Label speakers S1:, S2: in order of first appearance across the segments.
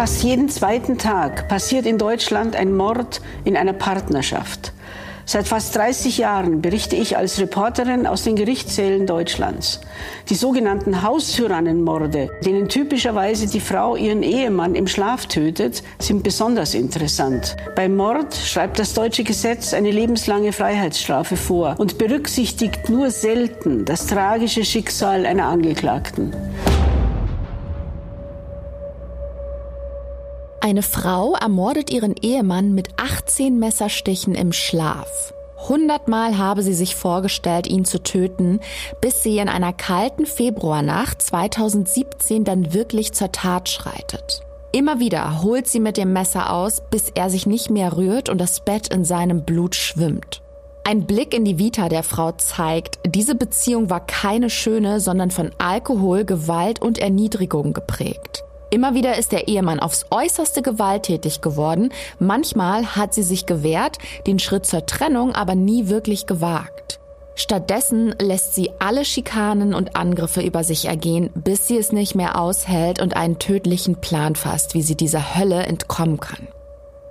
S1: Fast jeden zweiten Tag passiert in Deutschland ein Mord in einer Partnerschaft. Seit fast 30 Jahren berichte ich als Reporterin aus den Gerichtssälen Deutschlands. Die sogenannten Haustyrannenmorde, denen typischerweise die Frau ihren Ehemann im Schlaf tötet, sind besonders interessant. Beim Mord schreibt das deutsche Gesetz eine lebenslange Freiheitsstrafe vor und berücksichtigt nur selten das tragische Schicksal einer Angeklagten.
S2: Eine Frau ermordet ihren Ehemann mit 18 Messerstichen im Schlaf. Hundertmal habe sie sich vorgestellt, ihn zu töten, bis sie in einer kalten Februarnacht 2017 dann wirklich zur Tat schreitet. Immer wieder holt sie mit dem Messer aus, bis er sich nicht mehr rührt und das Bett in seinem Blut schwimmt. Ein Blick in die Vita der Frau zeigt, diese Beziehung war keine schöne, sondern von Alkohol, Gewalt und Erniedrigung geprägt. Immer wieder ist der Ehemann aufs äußerste gewalttätig geworden. Manchmal hat sie sich gewehrt, den Schritt zur Trennung aber nie wirklich gewagt. Stattdessen lässt sie alle Schikanen und Angriffe über sich ergehen, bis sie es nicht mehr aushält und einen tödlichen Plan fasst, wie sie dieser Hölle entkommen kann.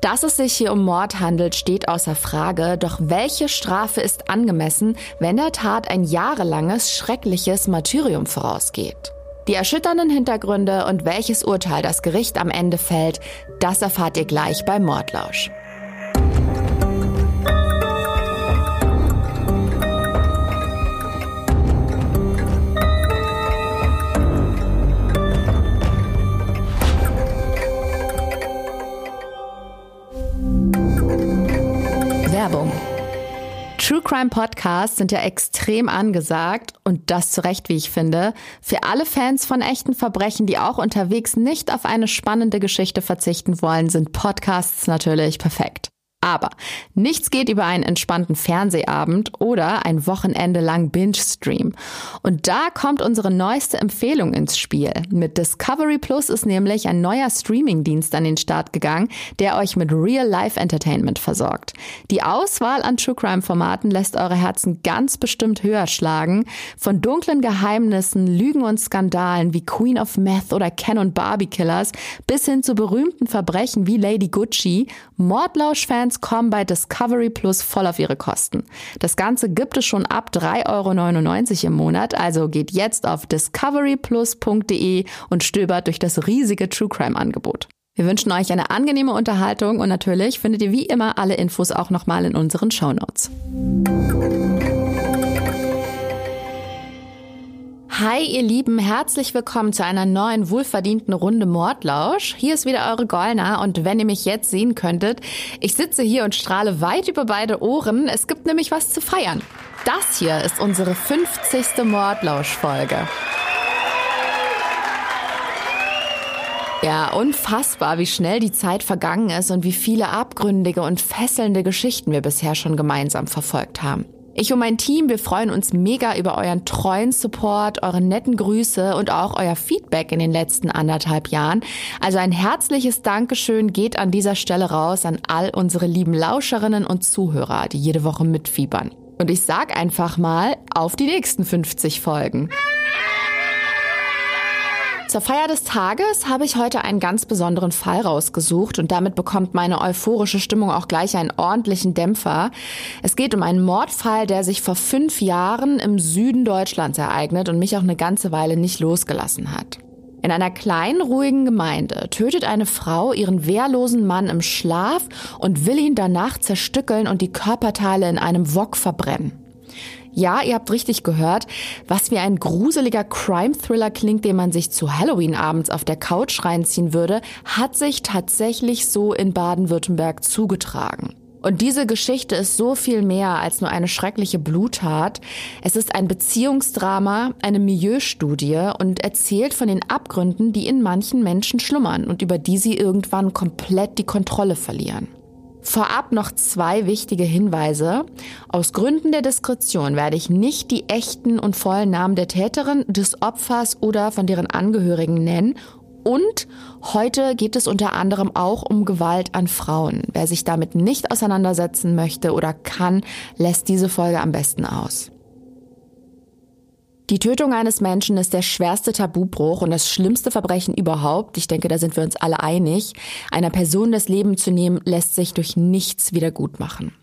S2: Dass es sich hier um Mord handelt, steht außer Frage, doch welche Strafe ist angemessen, wenn der Tat ein jahrelanges, schreckliches Martyrium vorausgeht? Die erschütternden Hintergründe und welches Urteil das Gericht am Ende fällt, das erfahrt ihr gleich beim Mordlausch. Crime Podcasts sind ja extrem angesagt und das zu Recht, wie ich finde. Für alle Fans von echten Verbrechen, die auch unterwegs nicht auf eine spannende Geschichte verzichten wollen, sind Podcasts natürlich perfekt. Aber nichts geht über einen entspannten Fernsehabend oder ein Wochenende lang Binge-Stream. Und da kommt unsere neueste Empfehlung ins Spiel. Mit Discovery Plus ist nämlich ein neuer Streaming-Dienst an den Start gegangen, der euch mit Real-Life-Entertainment versorgt. Die Auswahl an True Crime-Formaten lässt eure Herzen ganz bestimmt höher schlagen. Von dunklen Geheimnissen, Lügen und Skandalen wie Queen of Meth oder Ken und Barbie Killers bis hin zu berühmten Verbrechen wie Lady Gucci, Mordlausch-Fans Fans kommen bei Discovery Plus voll auf ihre Kosten. Das Ganze gibt es schon ab 3,99 Euro im Monat, also geht jetzt auf discoveryplus.de und stöbert durch das riesige True Crime Angebot. Wir wünschen euch eine angenehme Unterhaltung und natürlich findet ihr wie immer alle Infos auch nochmal in unseren Show Notes. Hi, ihr Lieben, herzlich willkommen zu einer neuen wohlverdienten Runde Mordlausch. Hier ist wieder eure Gollner und wenn ihr mich jetzt sehen könntet, ich sitze hier und strahle weit über beide Ohren. Es gibt nämlich was zu feiern. Das hier ist unsere 50. Mordlausch-Folge. Ja, unfassbar, wie schnell die Zeit vergangen ist und wie viele abgründige und fesselnde Geschichten wir bisher schon gemeinsam verfolgt haben. Ich und mein Team, wir freuen uns mega über euren treuen Support, eure netten Grüße und auch euer Feedback in den letzten anderthalb Jahren. Also ein herzliches Dankeschön geht an dieser Stelle raus an all unsere lieben Lauscherinnen und Zuhörer, die jede Woche mitfiebern. Und ich sag einfach mal, auf die nächsten 50 Folgen. Zur Feier des Tages habe ich heute einen ganz besonderen Fall rausgesucht und damit bekommt meine euphorische Stimmung auch gleich einen ordentlichen Dämpfer. Es geht um einen Mordfall, der sich vor fünf Jahren im Süden Deutschlands ereignet und mich auch eine ganze Weile nicht losgelassen hat. In einer kleinen, ruhigen Gemeinde tötet eine Frau ihren wehrlosen Mann im Schlaf und will ihn danach zerstückeln und die Körperteile in einem Wok verbrennen. Ja, ihr habt richtig gehört. Was wie ein gruseliger Crime-Thriller klingt, den man sich zu Halloween abends auf der Couch reinziehen würde, hat sich tatsächlich so in Baden-Württemberg zugetragen. Und diese Geschichte ist so viel mehr als nur eine schreckliche Bluttat. Es ist ein Beziehungsdrama, eine Milieustudie und erzählt von den Abgründen, die in manchen Menschen schlummern und über die sie irgendwann komplett die Kontrolle verlieren. Vorab noch zwei wichtige Hinweise. Aus Gründen der Diskretion werde ich nicht die echten und vollen Namen der Täterin, des Opfers oder von deren Angehörigen nennen. Und heute geht es unter anderem auch um Gewalt an Frauen. Wer sich damit nicht auseinandersetzen möchte oder kann, lässt diese Folge am besten aus. Die Tötung eines Menschen ist der schwerste Tabubruch und das schlimmste Verbrechen überhaupt. Ich denke, da sind wir uns alle einig. Einer Person das Leben zu nehmen, lässt sich durch nichts wiedergutmachen.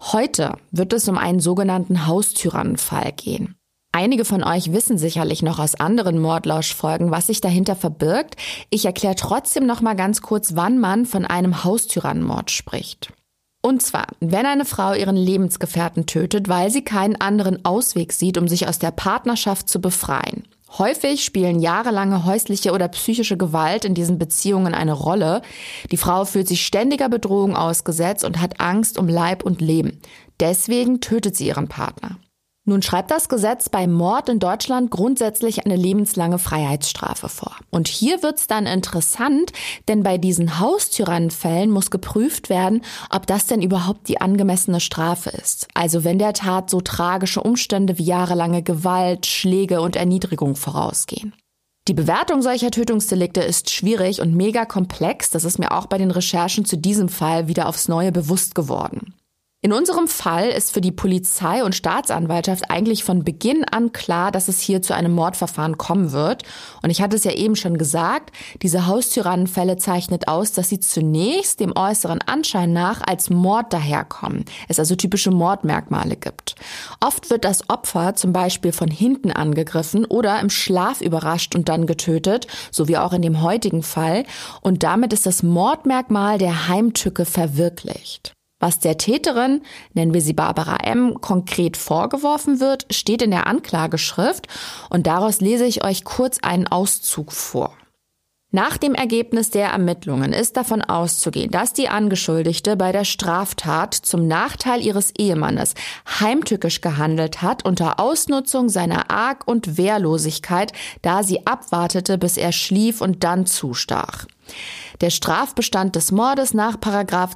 S2: Heute wird es um einen sogenannten Haustyrannenfall gehen. Einige von euch wissen sicherlich noch aus anderen Mordlauschfolgen, was sich dahinter verbirgt. Ich erkläre trotzdem noch mal ganz kurz, wann man von einem Haustyrannenmord spricht. Und zwar, wenn eine Frau ihren Lebensgefährten tötet, weil sie keinen anderen Ausweg sieht, um sich aus der Partnerschaft zu befreien. Häufig spielen jahrelange häusliche oder psychische Gewalt in diesen Beziehungen eine Rolle. Die Frau fühlt sich ständiger Bedrohung ausgesetzt und hat Angst um Leib und Leben. Deswegen tötet sie ihren Partner. Nun schreibt das Gesetz bei Mord in Deutschland grundsätzlich eine lebenslange Freiheitsstrafe vor. Und hier wird's dann interessant, denn bei diesen Haustyrannenfällen muss geprüft werden, ob das denn überhaupt die angemessene Strafe ist. Also wenn der Tat so tragische Umstände wie jahrelange Gewalt, Schläge und Erniedrigung vorausgehen. Die Bewertung solcher Tötungsdelikte ist schwierig und mega komplex. Das ist mir auch bei den Recherchen zu diesem Fall wieder aufs Neue bewusst geworden. In unserem Fall ist für die Polizei und Staatsanwaltschaft eigentlich von Beginn an klar, dass es hier zu einem Mordverfahren kommen wird. Und ich hatte es ja eben schon gesagt, diese Haustyrannenfälle zeichnet aus, dass sie zunächst dem äußeren Anschein nach als Mord daherkommen. Es also typische Mordmerkmale gibt. Oft wird das Opfer zum Beispiel von hinten angegriffen oder im Schlaf überrascht und dann getötet, so wie auch in dem heutigen Fall. Und damit ist das Mordmerkmal der Heimtücke verwirklicht. Was der Täterin, nennen wir sie Barbara M., konkret vorgeworfen wird, steht in der Anklageschrift und daraus lese ich euch kurz einen Auszug vor. Nach dem Ergebnis der Ermittlungen ist davon auszugehen, dass die Angeschuldigte bei der Straftat zum Nachteil ihres Ehemannes heimtückisch gehandelt hat unter Ausnutzung seiner Arg- und Wehrlosigkeit, da sie abwartete, bis er schlief und dann zustach. Der Strafbestand des Mordes nach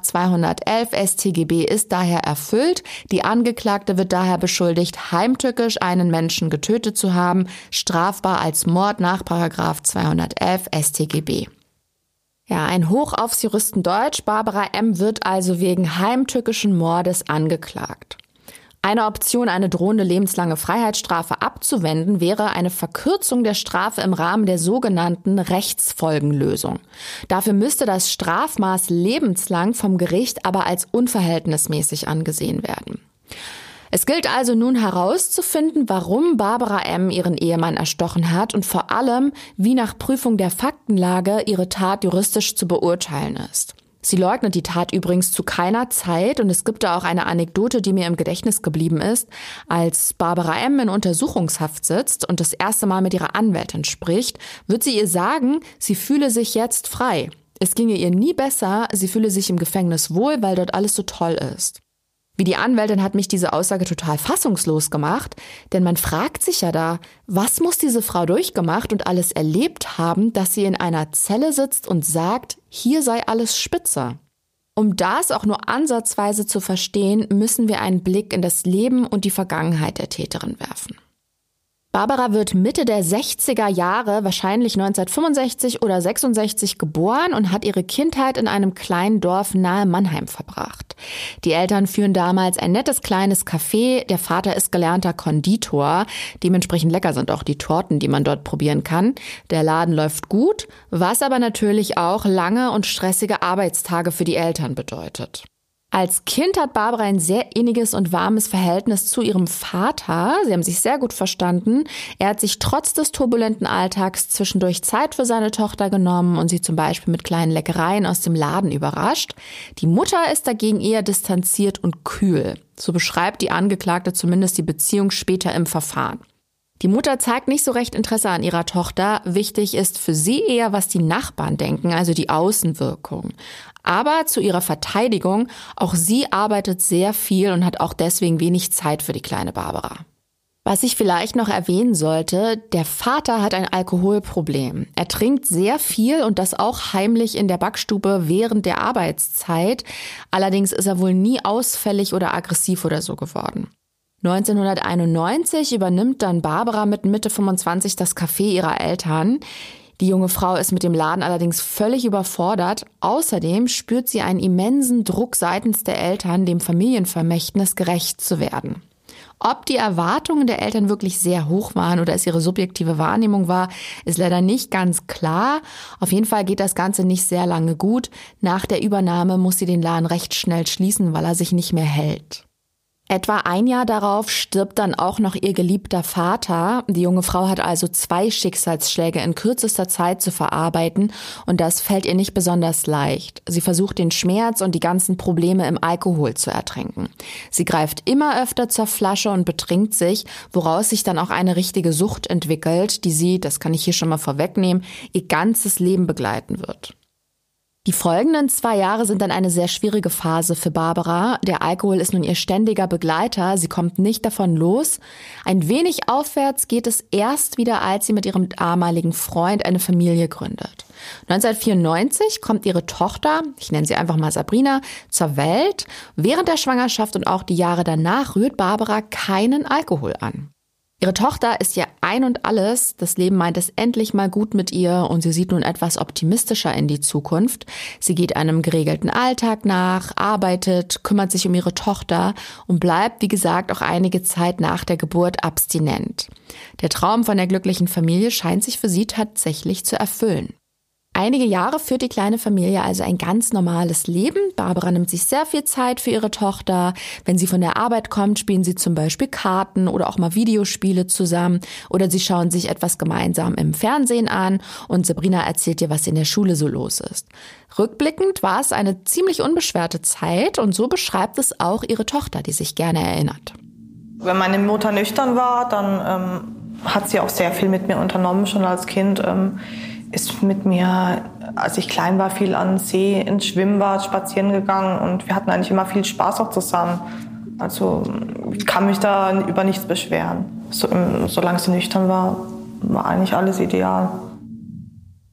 S2: 211 StGB ist daher erfüllt. Die Angeklagte wird daher beschuldigt, heimtückisch einen Menschen getötet zu haben, strafbar als Mord nach 211 StGB. Ja, ein Hoch aufs Juristendeutsch. Barbara M. wird also wegen heimtückischen Mordes angeklagt. Eine Option, eine drohende lebenslange Freiheitsstrafe abzuwenden, wäre eine Verkürzung der Strafe im Rahmen der sogenannten Rechtsfolgenlösung. Dafür müsste das Strafmaß lebenslang vom Gericht aber als unverhältnismäßig angesehen werden. Es gilt also nun herauszufinden, warum Barbara M. ihren Ehemann erstochen hat und vor allem, wie nach Prüfung der Faktenlage ihre Tat juristisch zu beurteilen ist. Sie leugnet die Tat übrigens zu keiner Zeit und es gibt da auch eine Anekdote, die mir im Gedächtnis geblieben ist. Als Barbara M. in Untersuchungshaft sitzt und das erste Mal mit ihrer Anwältin spricht, wird sie ihr sagen, sie fühle sich jetzt frei. Es ginge ihr nie besser, sie fühle sich im Gefängnis wohl, weil dort alles so toll ist. Wie die Anwältin hat mich diese Aussage total fassungslos gemacht, denn man fragt sich ja da, was muss diese Frau durchgemacht und alles erlebt haben, dass sie in einer Zelle sitzt und sagt, hier sei alles spitze. Um das auch nur ansatzweise zu verstehen, müssen wir einen Blick in das Leben und die Vergangenheit der Täterin werfen. Barbara wird Mitte der 60er Jahre, wahrscheinlich 1965 oder 66 geboren und hat ihre Kindheit in einem kleinen Dorf nahe Mannheim verbracht. Die Eltern führen damals ein nettes kleines Café. Der Vater ist gelernter Konditor. Dementsprechend lecker sind auch die Torten, die man dort probieren kann. Der Laden läuft gut, was aber natürlich auch lange und stressige Arbeitstage für die Eltern bedeutet. Als Kind hat Barbara ein sehr inniges und warmes Verhältnis zu ihrem Vater. Sie haben sich sehr gut verstanden. Er hat sich trotz des turbulenten Alltags zwischendurch Zeit für seine Tochter genommen und sie zum Beispiel mit kleinen Leckereien aus dem Laden überrascht. Die Mutter ist dagegen eher distanziert und kühl. So beschreibt die Angeklagte zumindest die Beziehung später im Verfahren. Die Mutter zeigt nicht so recht Interesse an ihrer Tochter. Wichtig ist für sie eher, was die Nachbarn denken, also die Außenwirkung. Aber zu ihrer Verteidigung, auch sie arbeitet sehr viel und hat auch deswegen wenig Zeit für die kleine Barbara. Was ich vielleicht noch erwähnen sollte, der Vater hat ein Alkoholproblem. Er trinkt sehr viel und das auch heimlich in der Backstube während der Arbeitszeit. Allerdings ist er wohl nie ausfällig oder aggressiv oder so geworden. 1991 übernimmt dann Barbara mit Mitte 25 das Café ihrer Eltern. Die junge Frau ist mit dem Laden allerdings völlig überfordert. Außerdem spürt sie einen immensen Druck seitens der Eltern, dem Familienvermächtnis gerecht zu werden. Ob die Erwartungen der Eltern wirklich sehr hoch waren oder es ihre subjektive Wahrnehmung war, ist leider nicht ganz klar. Auf jeden Fall geht das Ganze nicht sehr lange gut. Nach der Übernahme muss sie den Laden recht schnell schließen, weil er sich nicht mehr hält. Etwa ein Jahr darauf stirbt dann auch noch ihr geliebter Vater. Die junge Frau hat also zwei Schicksalsschläge in kürzester Zeit zu verarbeiten und das fällt ihr nicht besonders leicht. Sie versucht den Schmerz und die ganzen Probleme im Alkohol zu ertränken. Sie greift immer öfter zur Flasche und betrinkt sich, woraus sich dann auch eine richtige Sucht entwickelt, die sie, das kann ich hier schon mal vorwegnehmen, ihr ganzes Leben begleiten wird. Die folgenden zwei Jahre sind dann eine sehr schwierige Phase für Barbara. Der Alkohol ist nun ihr ständiger Begleiter. Sie kommt nicht davon los. Ein wenig aufwärts geht es erst wieder, als sie mit ihrem damaligen Freund eine Familie gründet. 1994 kommt ihre Tochter, ich nenne sie einfach mal Sabrina, zur Welt. Während der Schwangerschaft und auch die Jahre danach rührt Barbara keinen Alkohol an. Ihre Tochter ist ihr ein und alles. Das Leben meint es endlich mal gut mit ihr und sie sieht nun etwas optimistischer in die Zukunft. Sie geht einem geregelten Alltag nach, arbeitet, kümmert sich um ihre Tochter und bleibt, wie gesagt, auch einige Zeit nach der Geburt abstinent. Der Traum von der glücklichen Familie scheint sich für sie tatsächlich zu erfüllen. Einige Jahre führt die kleine Familie also ein ganz normales Leben. Barbara nimmt sich sehr viel Zeit für ihre Tochter. Wenn sie von der Arbeit kommt, spielen sie zum Beispiel Karten oder auch mal Videospiele zusammen oder sie schauen sich etwas gemeinsam im Fernsehen an und Sabrina erzählt ihr, was in der Schule so los ist. Rückblickend war es eine ziemlich unbeschwerte Zeit und so beschreibt es auch ihre Tochter, die sich gerne erinnert.
S3: Wenn meine Mutter nüchtern war, dann ähm, hat sie auch sehr viel mit mir unternommen, schon als Kind. Ähm, ist mit mir, als ich klein war, viel an See, ins Schwimmbad spazieren gegangen und wir hatten eigentlich immer viel Spaß auch zusammen. Also ich kann mich da über nichts beschweren. So, solange sie nüchtern war, war eigentlich alles ideal.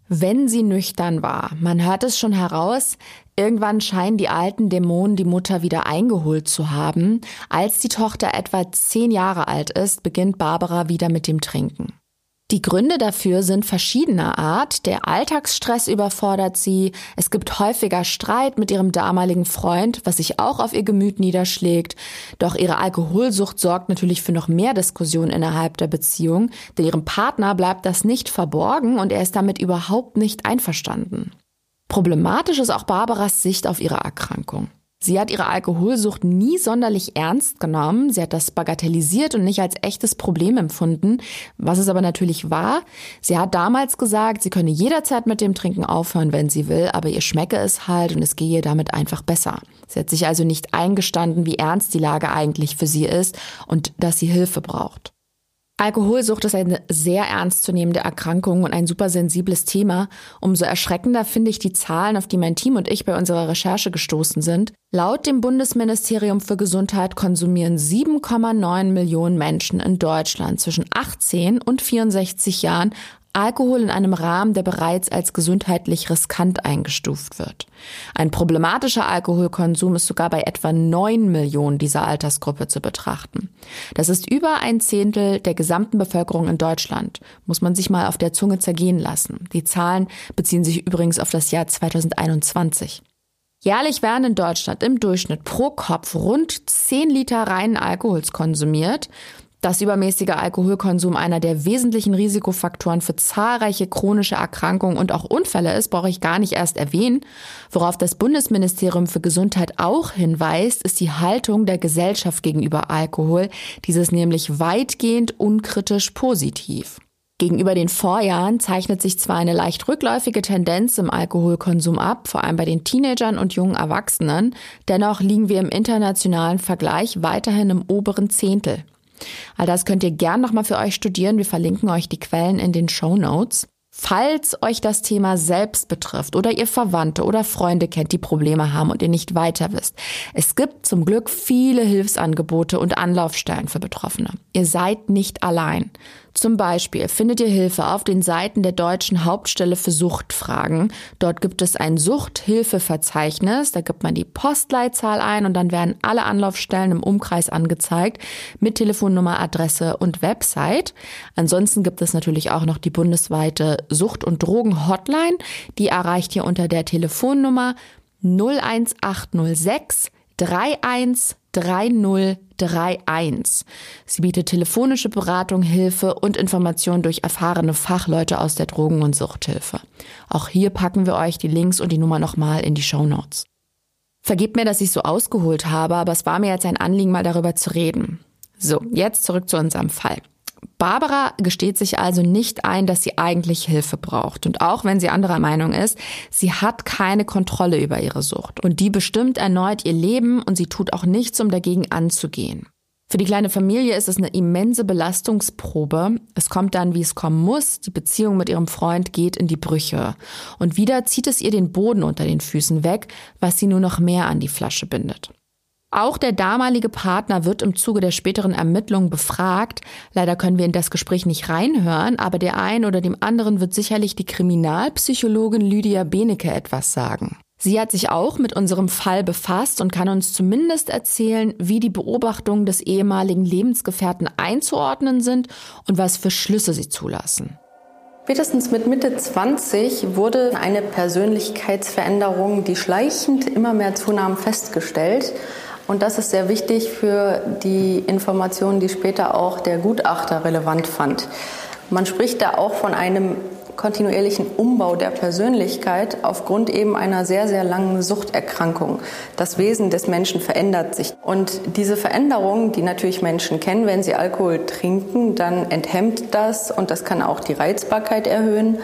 S2: Wenn sie nüchtern war, man hört es schon heraus, irgendwann scheinen die alten Dämonen die Mutter wieder eingeholt zu haben. Als die Tochter etwa zehn Jahre alt ist, beginnt Barbara wieder mit dem Trinken. Die Gründe dafür sind verschiedener Art. Der Alltagsstress überfordert sie. Es gibt häufiger Streit mit ihrem damaligen Freund, was sich auch auf ihr Gemüt niederschlägt. Doch ihre Alkoholsucht sorgt natürlich für noch mehr Diskussion innerhalb der Beziehung, denn ihrem Partner bleibt das nicht verborgen und er ist damit überhaupt nicht einverstanden. Problematisch ist auch Barbaras Sicht auf ihre Erkrankung. Sie hat ihre Alkoholsucht nie sonderlich ernst genommen. Sie hat das bagatellisiert und nicht als echtes Problem empfunden, was es aber natürlich war. Sie hat damals gesagt, sie könne jederzeit mit dem Trinken aufhören, wenn sie will, aber ihr schmecke es halt und es gehe damit einfach besser. Sie hat sich also nicht eingestanden, wie ernst die Lage eigentlich für sie ist und dass sie Hilfe braucht. Alkoholsucht ist eine sehr ernstzunehmende Erkrankung und ein super sensibles Thema. Umso erschreckender finde ich die Zahlen, auf die mein Team und ich bei unserer Recherche gestoßen sind. Laut dem Bundesministerium für Gesundheit konsumieren 7,9 Millionen Menschen in Deutschland zwischen 18 und 64 Jahren Alkohol in einem Rahmen, der bereits als gesundheitlich riskant eingestuft wird. Ein problematischer Alkoholkonsum ist sogar bei etwa neun Millionen dieser Altersgruppe zu betrachten. Das ist über ein Zehntel der gesamten Bevölkerung in Deutschland. Muss man sich mal auf der Zunge zergehen lassen. Die Zahlen beziehen sich übrigens auf das Jahr 2021. Jährlich werden in Deutschland im Durchschnitt pro Kopf rund 10 Liter reinen Alkohols konsumiert. Dass übermäßiger Alkoholkonsum einer der wesentlichen Risikofaktoren für zahlreiche chronische Erkrankungen und auch Unfälle ist, brauche ich gar nicht erst erwähnen. Worauf das Bundesministerium für Gesundheit auch hinweist, ist die Haltung der Gesellschaft gegenüber Alkohol, dieses nämlich weitgehend unkritisch positiv. Gegenüber den Vorjahren zeichnet sich zwar eine leicht rückläufige Tendenz im Alkoholkonsum ab, vor allem bei den Teenagern und jungen Erwachsenen, dennoch liegen wir im internationalen Vergleich weiterhin im oberen Zehntel. All das könnt ihr gern nochmal für euch studieren. Wir verlinken euch die Quellen in den Show Notes. Falls euch das Thema selbst betrifft oder ihr Verwandte oder Freunde kennt, die Probleme haben und ihr nicht weiter wisst, es gibt zum Glück viele Hilfsangebote und Anlaufstellen für Betroffene. Ihr seid nicht allein. Zum Beispiel findet ihr Hilfe auf den Seiten der deutschen Hauptstelle für Suchtfragen. Dort gibt es ein Suchthilfeverzeichnis. Da gibt man die Postleitzahl ein und dann werden alle Anlaufstellen im Umkreis angezeigt mit Telefonnummer, Adresse und Website. Ansonsten gibt es natürlich auch noch die bundesweite Sucht- und Drogen-Hotline. Die erreicht ihr unter der Telefonnummer 01806 313031. Sie bietet telefonische Beratung, Hilfe und Informationen durch erfahrene Fachleute aus der Drogen- und Suchthilfe. Auch hier packen wir euch die Links und die Nummer nochmal in die Show Notes. Vergebt mir, dass ich so ausgeholt habe, aber es war mir jetzt ein Anliegen, mal darüber zu reden. So, jetzt zurück zu unserem Fall. Barbara gesteht sich also nicht ein, dass sie eigentlich Hilfe braucht. Und auch wenn sie anderer Meinung ist, sie hat keine Kontrolle über ihre Sucht. Und die bestimmt erneut ihr Leben und sie tut auch nichts, um dagegen anzugehen. Für die kleine Familie ist es eine immense Belastungsprobe. Es kommt dann, wie es kommen muss. Die Beziehung mit ihrem Freund geht in die Brüche. Und wieder zieht es ihr den Boden unter den Füßen weg, was sie nur noch mehr an die Flasche bindet. Auch der damalige Partner wird im Zuge der späteren Ermittlungen befragt. Leider können wir in das Gespräch nicht reinhören, aber der einen oder dem anderen wird sicherlich die Kriminalpsychologin Lydia Benecke etwas sagen. Sie hat sich auch mit unserem Fall befasst und kann uns zumindest erzählen, wie die Beobachtungen des ehemaligen Lebensgefährten einzuordnen sind und was für Schlüsse sie zulassen.
S4: Spätestens mit Mitte 20 wurde eine Persönlichkeitsveränderung, die schleichend immer mehr zunahm, festgestellt. Und das ist sehr wichtig für die Informationen, die später auch der Gutachter relevant fand. Man spricht da auch von einem kontinuierlichen Umbau der Persönlichkeit aufgrund eben einer sehr, sehr langen Suchterkrankung. Das Wesen des Menschen verändert sich. Und diese Veränderung, die natürlich Menschen kennen, wenn sie Alkohol trinken, dann enthemmt das und das kann auch die Reizbarkeit erhöhen.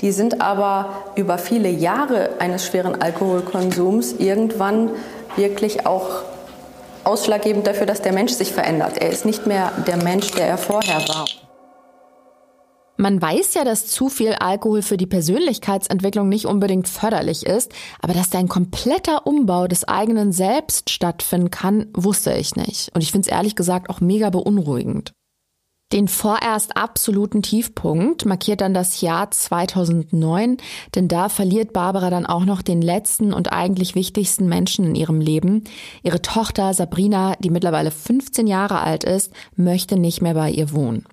S4: Die sind aber über viele Jahre eines schweren Alkoholkonsums irgendwann wirklich auch ausschlaggebend dafür, dass der Mensch sich verändert. Er ist nicht mehr der Mensch, der er vorher war.
S2: Man weiß ja, dass zu viel Alkohol für die Persönlichkeitsentwicklung nicht unbedingt förderlich ist, aber dass da ein kompletter Umbau des eigenen Selbst stattfinden kann, wusste ich nicht. Und ich finde es ehrlich gesagt auch mega beunruhigend. Den vorerst absoluten Tiefpunkt markiert dann das Jahr 2009, denn da verliert Barbara dann auch noch den letzten und eigentlich wichtigsten Menschen in ihrem Leben. Ihre Tochter Sabrina, die mittlerweile 15 Jahre alt ist, möchte nicht mehr bei ihr wohnen.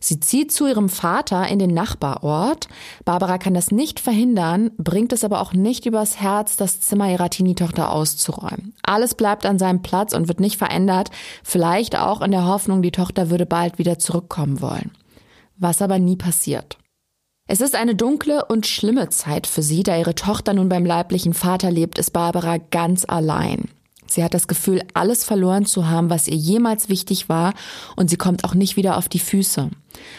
S2: Sie zieht zu ihrem Vater in den Nachbarort. Barbara kann das nicht verhindern, bringt es aber auch nicht übers Herz, das Zimmer ihrer Teenie-Tochter auszuräumen. Alles bleibt an seinem Platz und wird nicht verändert, vielleicht auch in der Hoffnung, die Tochter würde bald wieder zurückkommen wollen. Was aber nie passiert. Es ist eine dunkle und schlimme Zeit für sie, da ihre Tochter nun beim leiblichen Vater lebt, ist Barbara ganz allein. Sie hat das Gefühl, alles verloren zu haben, was ihr jemals wichtig war, und sie kommt auch nicht wieder auf die Füße.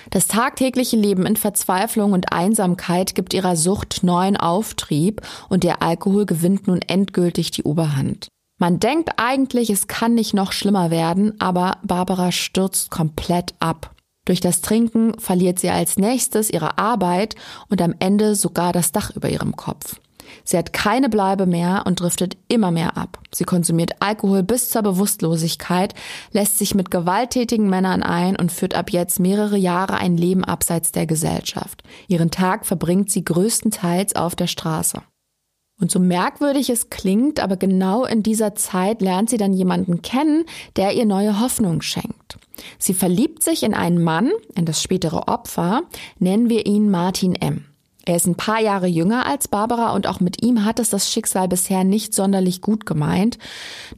S2: Das tagtägliche Leben in Verzweiflung und Einsamkeit gibt ihrer Sucht neuen Auftrieb und der Alkohol gewinnt nun endgültig die Oberhand. Man denkt eigentlich, es kann nicht noch schlimmer werden, aber Barbara stürzt komplett ab. Durch das Trinken verliert sie als nächstes ihre Arbeit und am Ende sogar das Dach über ihrem Kopf. Sie hat keine Bleibe mehr und driftet immer mehr ab. Sie konsumiert Alkohol bis zur Bewusstlosigkeit, lässt sich mit gewalttätigen Männern ein und führt ab jetzt mehrere Jahre ein Leben abseits der Gesellschaft. Ihren Tag verbringt sie größtenteils auf der Straße. Und so merkwürdig es klingt, aber genau in dieser Zeit lernt sie dann jemanden kennen, der ihr neue Hoffnung schenkt. Sie verliebt sich in einen Mann, in das spätere Opfer, nennen wir ihn Martin M. Er ist ein paar Jahre jünger als Barbara und auch mit ihm hat es das Schicksal bisher nicht sonderlich gut gemeint.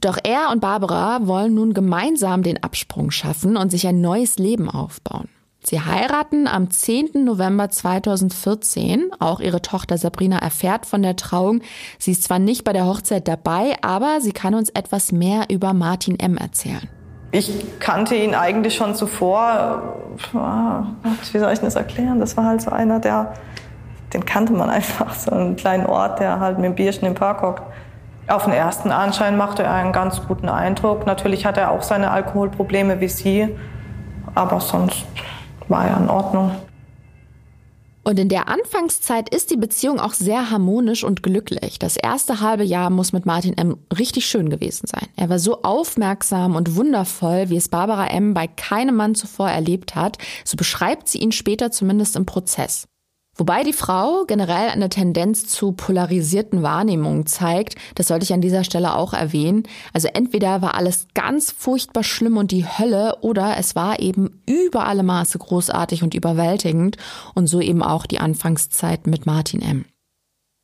S2: Doch er und Barbara wollen nun gemeinsam den Absprung schaffen und sich ein neues Leben aufbauen. Sie heiraten am 10. November 2014. Auch ihre Tochter Sabrina erfährt von der Trauung. Sie ist zwar nicht bei der Hochzeit dabei, aber sie kann uns etwas mehr über Martin M. erzählen.
S3: Ich kannte ihn eigentlich schon zuvor. Wie soll ich das erklären? Das war halt so einer, der den kannte man einfach, so einen kleinen Ort, der halt mit dem Bierchen im Park hockt. Auf den ersten Anschein machte er einen ganz guten Eindruck. Natürlich hat er auch seine Alkoholprobleme wie sie, aber sonst war er in Ordnung.
S2: Und in der Anfangszeit ist die Beziehung auch sehr harmonisch und glücklich. Das erste halbe Jahr muss mit Martin M. richtig schön gewesen sein. Er war so aufmerksam und wundervoll, wie es Barbara M. bei keinem Mann zuvor erlebt hat. So beschreibt sie ihn später zumindest im Prozess. Wobei die Frau generell eine Tendenz zu polarisierten Wahrnehmungen zeigt, das sollte ich an dieser Stelle auch erwähnen. Also entweder war alles ganz furchtbar schlimm und die Hölle oder es war eben über alle Maße großartig und überwältigend und so eben auch die Anfangszeit mit Martin M.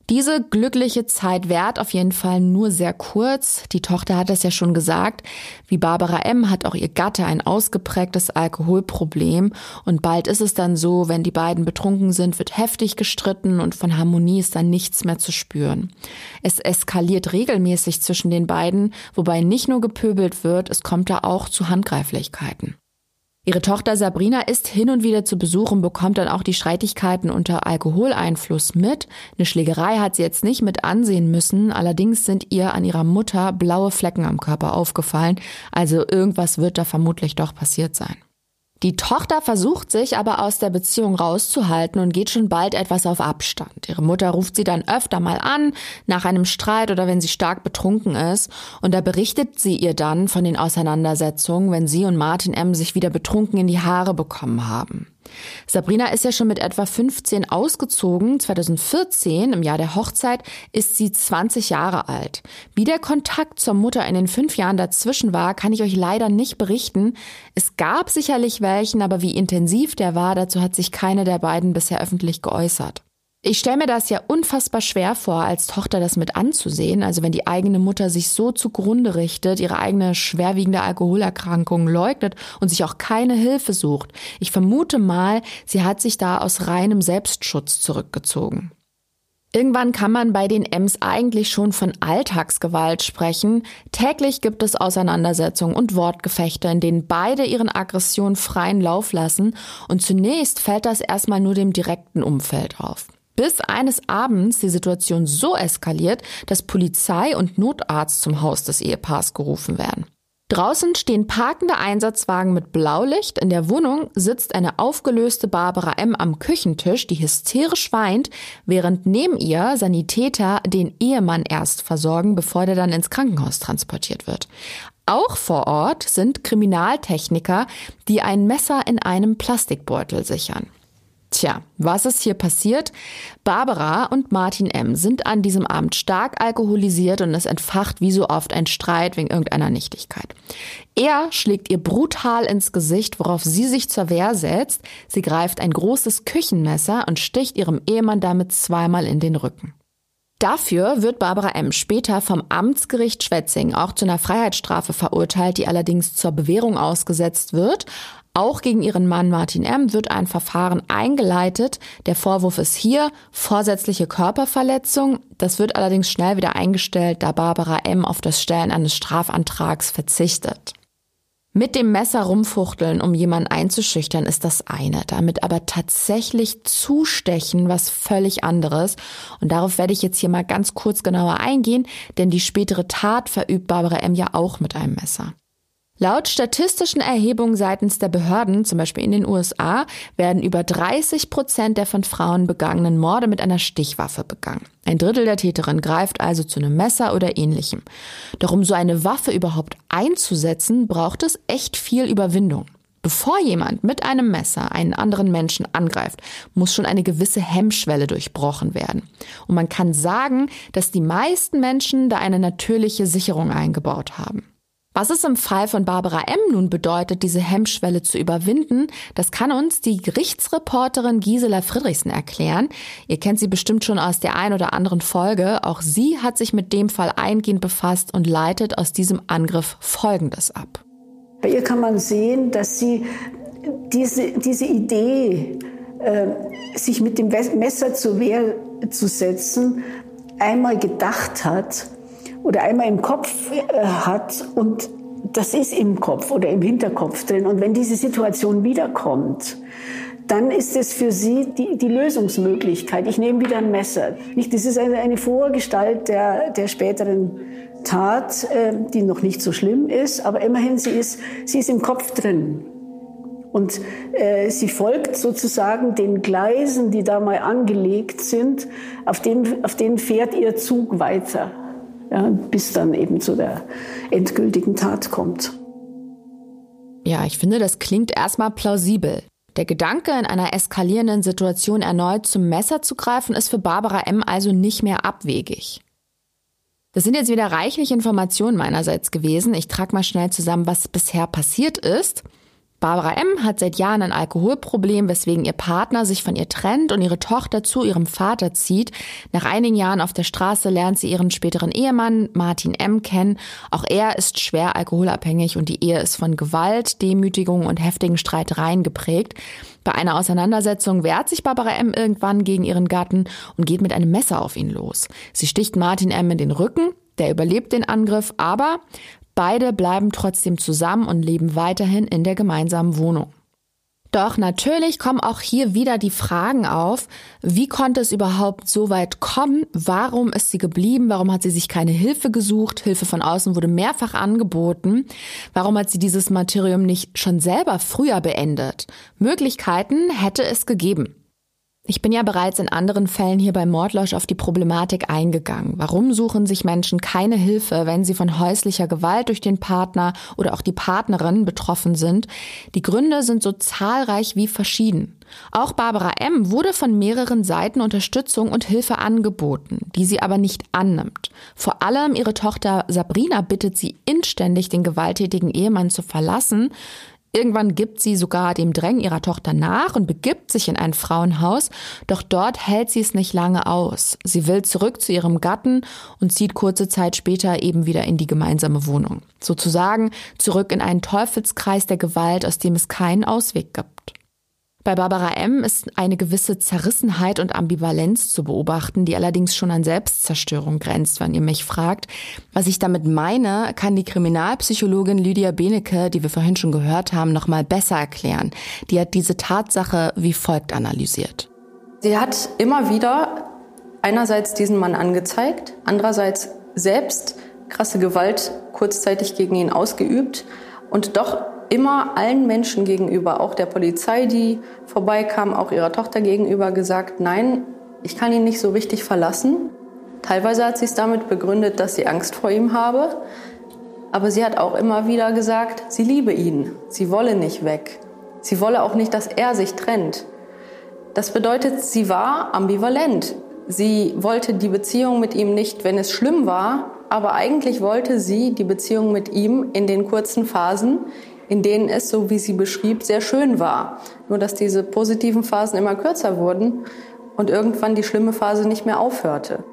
S2: Diese glückliche Zeit währt auf jeden Fall nur sehr kurz. Die Tochter hat es ja schon gesagt. Wie Barbara M. hat auch ihr Gatte ein ausgeprägtes Alkoholproblem. Und bald ist es dann so, wenn die beiden betrunken sind, wird heftig gestritten und von Harmonie ist dann nichts mehr zu spüren. Es eskaliert regelmäßig zwischen den beiden, wobei nicht nur gepöbelt wird, es kommt da auch zu Handgreiflichkeiten. Ihre Tochter Sabrina ist hin und wieder zu Besuch und bekommt dann auch die Streitigkeiten unter Alkoholeinfluss mit. Eine Schlägerei hat sie jetzt nicht mit ansehen müssen, allerdings sind ihr an ihrer Mutter blaue Flecken am Körper aufgefallen, also irgendwas wird da vermutlich doch passiert sein. Die Tochter versucht sich aber aus der Beziehung rauszuhalten und geht schon bald etwas auf Abstand. Ihre Mutter ruft sie dann öfter mal an, nach einem Streit oder wenn sie stark betrunken ist. Und da berichtet sie ihr dann von den Auseinandersetzungen, wenn sie und Martin M. sich wieder betrunken in die Haare bekommen haben. Sabrina ist ja schon mit etwa 15 ausgezogen. 2014, im Jahr der Hochzeit, ist sie 20 Jahre alt. Wie der Kontakt zur Mutter in den fünf Jahren dazwischen war, kann ich euch leider nicht berichten. Es gab sicherlich welchen, aber wie intensiv der war, dazu hat sich keine der beiden bisher öffentlich geäußert. Ich stelle mir das ja unfassbar schwer vor, als Tochter das mit anzusehen. Also wenn die eigene Mutter sich so zugrunde richtet, ihre eigene schwerwiegende Alkoholerkrankung leugnet und sich auch keine Hilfe sucht. Ich vermute mal, sie hat sich da aus reinem Selbstschutz zurückgezogen. Irgendwann kann man bei den Ems eigentlich schon von Alltagsgewalt sprechen. Täglich gibt es Auseinandersetzungen und Wortgefechte, in denen beide ihren Aggressionen freien Lauf lassen. Und zunächst fällt das erstmal nur dem direkten Umfeld auf bis eines Abends die Situation so eskaliert, dass Polizei und Notarzt zum Haus des Ehepaars gerufen werden. Draußen stehen parkende Einsatzwagen mit Blaulicht. In der Wohnung sitzt eine aufgelöste Barbara M. am Küchentisch, die hysterisch weint, während neben ihr Sanitäter den Ehemann erst versorgen, bevor der dann ins Krankenhaus transportiert wird. Auch vor Ort sind Kriminaltechniker, die ein Messer in einem Plastikbeutel sichern. Tja, was ist hier passiert? Barbara und Martin M. sind an diesem Abend stark alkoholisiert und es entfacht wie so oft ein Streit wegen irgendeiner Nichtigkeit. Er schlägt ihr brutal ins Gesicht, worauf sie sich zur Wehr setzt. Sie greift ein großes Küchenmesser und sticht ihrem Ehemann damit zweimal in den Rücken. Dafür wird Barbara M. später vom Amtsgericht Schwetzing auch zu einer Freiheitsstrafe verurteilt, die allerdings zur Bewährung ausgesetzt wird. Auch gegen ihren Mann Martin M. wird ein Verfahren eingeleitet. Der Vorwurf ist hier vorsätzliche Körperverletzung. Das wird allerdings schnell wieder eingestellt, da Barbara M. auf das Stellen eines Strafantrags verzichtet. Mit dem Messer rumfuchteln, um jemanden einzuschüchtern, ist das eine. Damit aber tatsächlich zustechen, was völlig anderes. Und darauf werde ich jetzt hier mal ganz kurz genauer eingehen, denn die spätere Tat verübt Barbara M. ja auch mit einem Messer. Laut statistischen Erhebungen seitens der Behörden, zum Beispiel in den USA, werden über 30 Prozent der von Frauen begangenen Morde mit einer Stichwaffe begangen. Ein Drittel der Täterin greift also zu einem Messer oder ähnlichem. Doch um so eine Waffe überhaupt einzusetzen, braucht es echt viel Überwindung. Bevor jemand mit einem Messer einen anderen Menschen angreift, muss schon eine gewisse Hemmschwelle durchbrochen werden. Und man kann sagen, dass die meisten Menschen da eine natürliche Sicherung eingebaut haben. Was es im Fall von Barbara M. nun bedeutet, diese Hemmschwelle zu überwinden, das kann uns die Gerichtsreporterin Gisela Friedrichsen erklären. Ihr kennt sie bestimmt schon aus der ein oder anderen Folge. Auch sie hat sich mit dem Fall eingehend befasst und leitet aus diesem Angriff Folgendes ab.
S1: Bei ihr kann man sehen, dass sie diese, diese Idee, äh, sich mit dem Messer zur Wehr zu setzen, einmal gedacht hat oder einmal im Kopf äh, hat und das ist im Kopf oder im Hinterkopf drin. Und wenn diese Situation wiederkommt, dann ist es für sie die, die Lösungsmöglichkeit. Ich nehme wieder ein Messer. Nicht, das ist eine, eine Vorgestalt der, der späteren Tat, äh, die noch nicht so schlimm ist, aber immerhin sie ist, sie ist im Kopf drin. Und äh, sie folgt sozusagen den Gleisen, die da mal angelegt sind, auf denen, auf denen fährt ihr Zug weiter ja, bis dann eben zu der endgültigen Tat kommt.
S2: Ja, ich finde, das klingt erstmal plausibel. Der Gedanke, in einer eskalierenden Situation erneut zum Messer zu greifen, ist für Barbara M. also nicht mehr abwegig. Das sind jetzt wieder reichlich Informationen meinerseits gewesen. Ich trage mal schnell zusammen, was bisher passiert ist. Barbara M. hat seit Jahren ein Alkoholproblem, weswegen ihr Partner sich von ihr trennt und ihre Tochter zu ihrem Vater zieht. Nach einigen Jahren auf der Straße lernt sie ihren späteren Ehemann Martin M. kennen. Auch er ist schwer alkoholabhängig und die Ehe ist von Gewalt, Demütigung und heftigen Streitereien geprägt. Bei einer Auseinandersetzung wehrt sich Barbara M. irgendwann gegen ihren Gatten und geht mit einem Messer auf ihn los. Sie sticht Martin M. in den Rücken, der überlebt den Angriff, aber Beide bleiben trotzdem zusammen und leben weiterhin in der gemeinsamen Wohnung. Doch natürlich kommen auch hier wieder die Fragen auf, wie konnte es überhaupt so weit kommen? Warum ist sie geblieben? Warum hat sie sich keine Hilfe gesucht? Hilfe von außen wurde mehrfach angeboten. Warum hat sie dieses Martyrium nicht schon selber früher beendet? Möglichkeiten hätte es gegeben. Ich bin ja bereits in anderen Fällen hier bei Mordlausch auf die Problematik eingegangen. Warum suchen sich Menschen keine Hilfe, wenn sie von häuslicher Gewalt durch den Partner oder auch die Partnerin betroffen sind? Die Gründe sind so zahlreich wie verschieden. Auch Barbara M. wurde von mehreren Seiten Unterstützung und Hilfe angeboten, die sie aber nicht annimmt. Vor allem ihre Tochter Sabrina bittet sie inständig, den gewalttätigen Ehemann zu verlassen. Irgendwann gibt sie sogar dem Drängen ihrer Tochter nach und begibt sich in ein Frauenhaus, doch dort hält sie es nicht lange aus. Sie will zurück zu ihrem Gatten und zieht kurze Zeit später eben wieder in die gemeinsame Wohnung. Sozusagen zurück in einen Teufelskreis der Gewalt, aus dem es keinen Ausweg gibt. Bei Barbara M. ist eine gewisse Zerrissenheit und Ambivalenz zu beobachten, die allerdings schon an Selbstzerstörung grenzt, wenn ihr mich fragt. Was ich damit meine, kann die Kriminalpsychologin Lydia Benecke, die wir vorhin schon gehört haben, noch mal besser erklären. Die hat diese Tatsache wie folgt analysiert.
S4: Sie hat immer wieder einerseits diesen Mann angezeigt, andererseits selbst krasse Gewalt kurzzeitig gegen ihn ausgeübt und doch immer allen Menschen gegenüber, auch der Polizei, die vorbeikam, auch ihrer Tochter gegenüber gesagt, nein, ich kann ihn nicht so richtig verlassen. Teilweise hat sie es damit begründet, dass sie Angst vor ihm habe. Aber sie hat auch immer wieder gesagt, sie liebe ihn, sie wolle nicht weg. Sie wolle auch nicht, dass er sich trennt. Das bedeutet, sie war ambivalent. Sie wollte die Beziehung mit ihm nicht, wenn es schlimm war, aber eigentlich wollte sie die Beziehung mit ihm in den kurzen Phasen, in denen es, so wie sie beschrieb, sehr schön war. Nur dass diese positiven Phasen immer kürzer wurden und irgendwann die schlimme Phase nicht mehr aufhörte.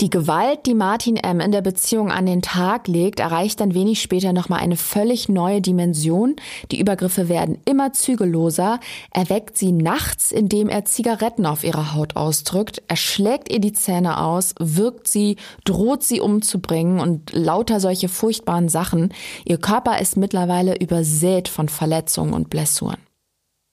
S2: Die Gewalt, die Martin M. in der Beziehung an den Tag legt, erreicht dann wenig später nochmal eine völlig neue Dimension. Die Übergriffe werden immer zügelloser. Er weckt sie nachts, indem er Zigaretten auf ihre Haut ausdrückt. Er schlägt ihr die Zähne aus, wirkt sie, droht sie umzubringen und lauter solche furchtbaren Sachen. Ihr Körper ist mittlerweile übersät von Verletzungen und Blessuren.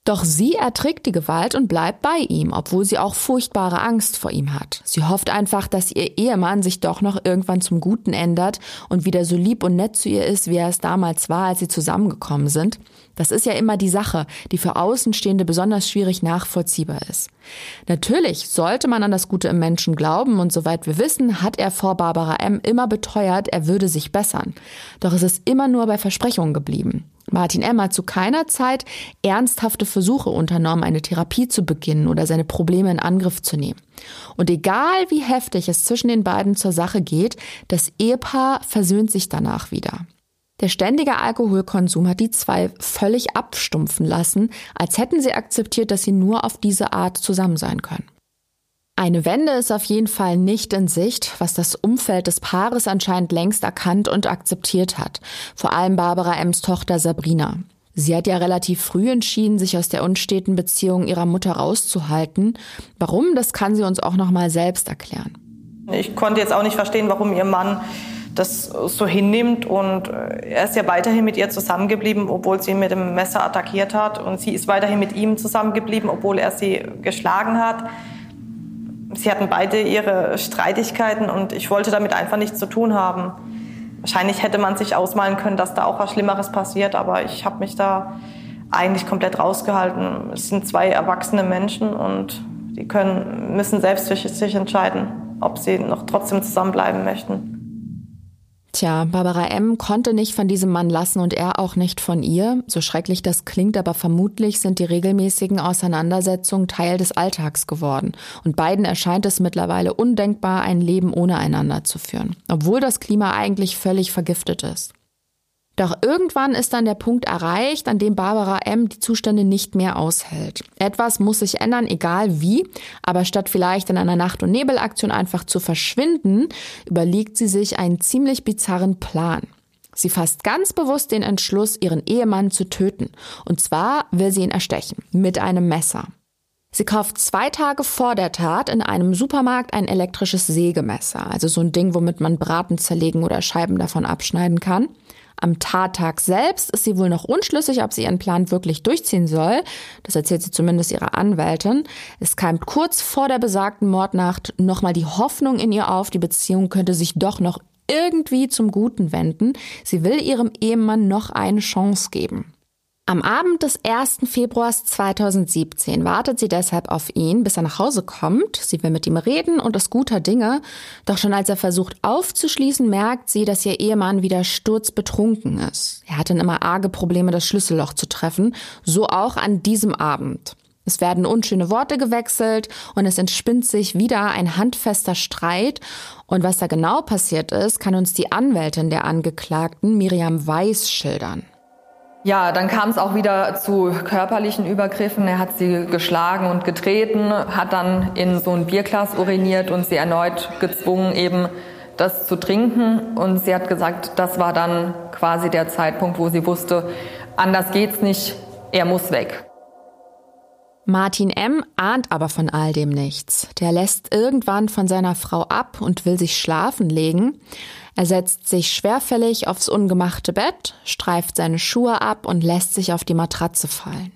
S2: Doch sie erträgt die Gewalt und bleibt bei ihm, obwohl sie auch furchtbare Angst vor ihm hat. Sie hofft einfach, dass ihr Ehemann sich doch noch irgendwann zum Guten ändert und wieder so lieb und nett zu ihr ist, wie er es damals war, als sie zusammengekommen sind. Das ist ja immer die Sache, die für Außenstehende besonders schwierig nachvollziehbar ist. Natürlich sollte man an das Gute im Menschen glauben und soweit wir wissen, hat er vor Barbara M. immer beteuert, er würde sich bessern. Doch es ist immer nur bei Versprechungen geblieben. Martin M. hat zu keiner Zeit ernsthafte Versuche unternommen, eine Therapie zu beginnen oder seine Probleme in Angriff zu nehmen. Und egal wie heftig es zwischen den beiden zur Sache geht, das Ehepaar versöhnt sich danach wieder. Der ständige Alkoholkonsum hat die zwei völlig abstumpfen lassen, als hätten sie akzeptiert, dass sie nur auf diese Art zusammen sein können. Eine Wende ist auf jeden Fall nicht in Sicht, was das Umfeld des Paares anscheinend längst erkannt und akzeptiert hat. Vor allem Barbara Ems Tochter Sabrina. Sie hat ja relativ früh entschieden, sich aus der unsteten Beziehung ihrer Mutter rauszuhalten. Warum, das kann sie uns auch noch mal selbst erklären.
S3: Ich konnte jetzt auch nicht verstehen, warum ihr Mann das so hinnimmt und er ist ja weiterhin mit ihr zusammengeblieben, obwohl sie ihn mit dem Messer attackiert hat und sie ist weiterhin mit ihm zusammengeblieben, obwohl er sie geschlagen hat sie hatten beide ihre Streitigkeiten und ich wollte damit einfach nichts zu tun haben. Wahrscheinlich hätte man sich ausmalen können, dass da auch was Schlimmeres passiert, aber ich habe mich da eigentlich komplett rausgehalten. Es sind zwei erwachsene Menschen und die können, müssen selbst für sich entscheiden, ob sie noch trotzdem zusammenbleiben möchten.
S2: Tja, Barbara M. konnte nicht von diesem Mann lassen und er auch nicht von ihr. So schrecklich das klingt, aber vermutlich sind die regelmäßigen Auseinandersetzungen Teil des Alltags geworden. Und beiden erscheint es mittlerweile undenkbar, ein Leben ohne einander zu führen, obwohl das Klima eigentlich völlig vergiftet ist. Doch irgendwann ist dann der Punkt erreicht, an dem Barbara M. die Zustände nicht mehr aushält. Etwas muss sich ändern, egal wie, aber statt vielleicht in einer Nacht- und Nebelaktion einfach zu verschwinden, überlegt sie sich einen ziemlich bizarren Plan. Sie fasst ganz bewusst den Entschluss, ihren Ehemann zu töten. Und zwar will sie ihn erstechen. Mit einem Messer. Sie kauft zwei Tage vor der Tat in einem Supermarkt ein elektrisches Sägemesser. Also so ein Ding, womit man Braten zerlegen oder Scheiben davon abschneiden kann. Am Tattag selbst ist sie wohl noch unschlüssig, ob sie ihren Plan wirklich durchziehen soll. Das erzählt sie zumindest ihrer Anwältin. Es keimt kurz vor der besagten Mordnacht nochmal die Hoffnung in ihr auf, die Beziehung könnte sich doch noch irgendwie zum Guten wenden. Sie will ihrem Ehemann noch eine Chance geben. Am Abend des 1. Februars 2017 wartet sie deshalb auf ihn, bis er nach Hause kommt. Sie will mit ihm reden und ist guter Dinge. Doch schon als er versucht aufzuschließen, merkt sie, dass ihr Ehemann wieder sturzbetrunken ist. Er hat dann immer arge Probleme, das Schlüsselloch zu treffen. So auch an diesem Abend. Es werden unschöne Worte gewechselt und es entspinnt sich wieder ein handfester Streit. Und was da genau passiert ist, kann uns die Anwältin der Angeklagten, Miriam Weiß, schildern.
S3: Ja, dann kam es auch wieder zu körperlichen Übergriffen. Er hat sie geschlagen und getreten, hat dann in so ein Bierglas uriniert und sie erneut gezwungen, eben das zu trinken. Und sie hat gesagt, das war dann quasi der Zeitpunkt, wo sie wusste, anders geht's nicht, er muss weg.
S2: Martin M. ahnt aber von all dem nichts. Der lässt irgendwann von seiner Frau ab und will sich schlafen legen. Er setzt sich schwerfällig aufs ungemachte Bett, streift seine Schuhe ab und lässt sich auf die Matratze fallen.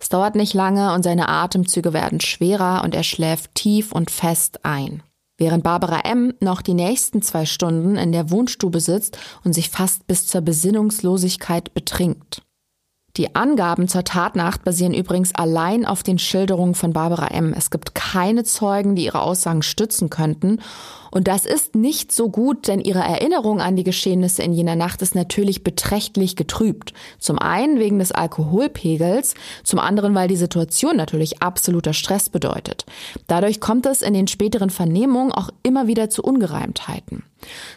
S2: Es dauert nicht lange und seine Atemzüge werden schwerer und er schläft tief und fest ein. Während Barbara M. noch die nächsten zwei Stunden in der Wohnstube sitzt und sich fast bis zur Besinnungslosigkeit betrinkt. Die Angaben zur Tatnacht basieren übrigens allein auf den Schilderungen von Barbara M. Es gibt keine Zeugen, die ihre Aussagen stützen könnten. Und das ist nicht so gut, denn ihre Erinnerung an die Geschehnisse in jener Nacht ist natürlich beträchtlich getrübt. Zum einen wegen des Alkoholpegels, zum anderen, weil die Situation natürlich absoluter Stress bedeutet. Dadurch kommt es in den späteren Vernehmungen auch immer wieder zu Ungereimtheiten.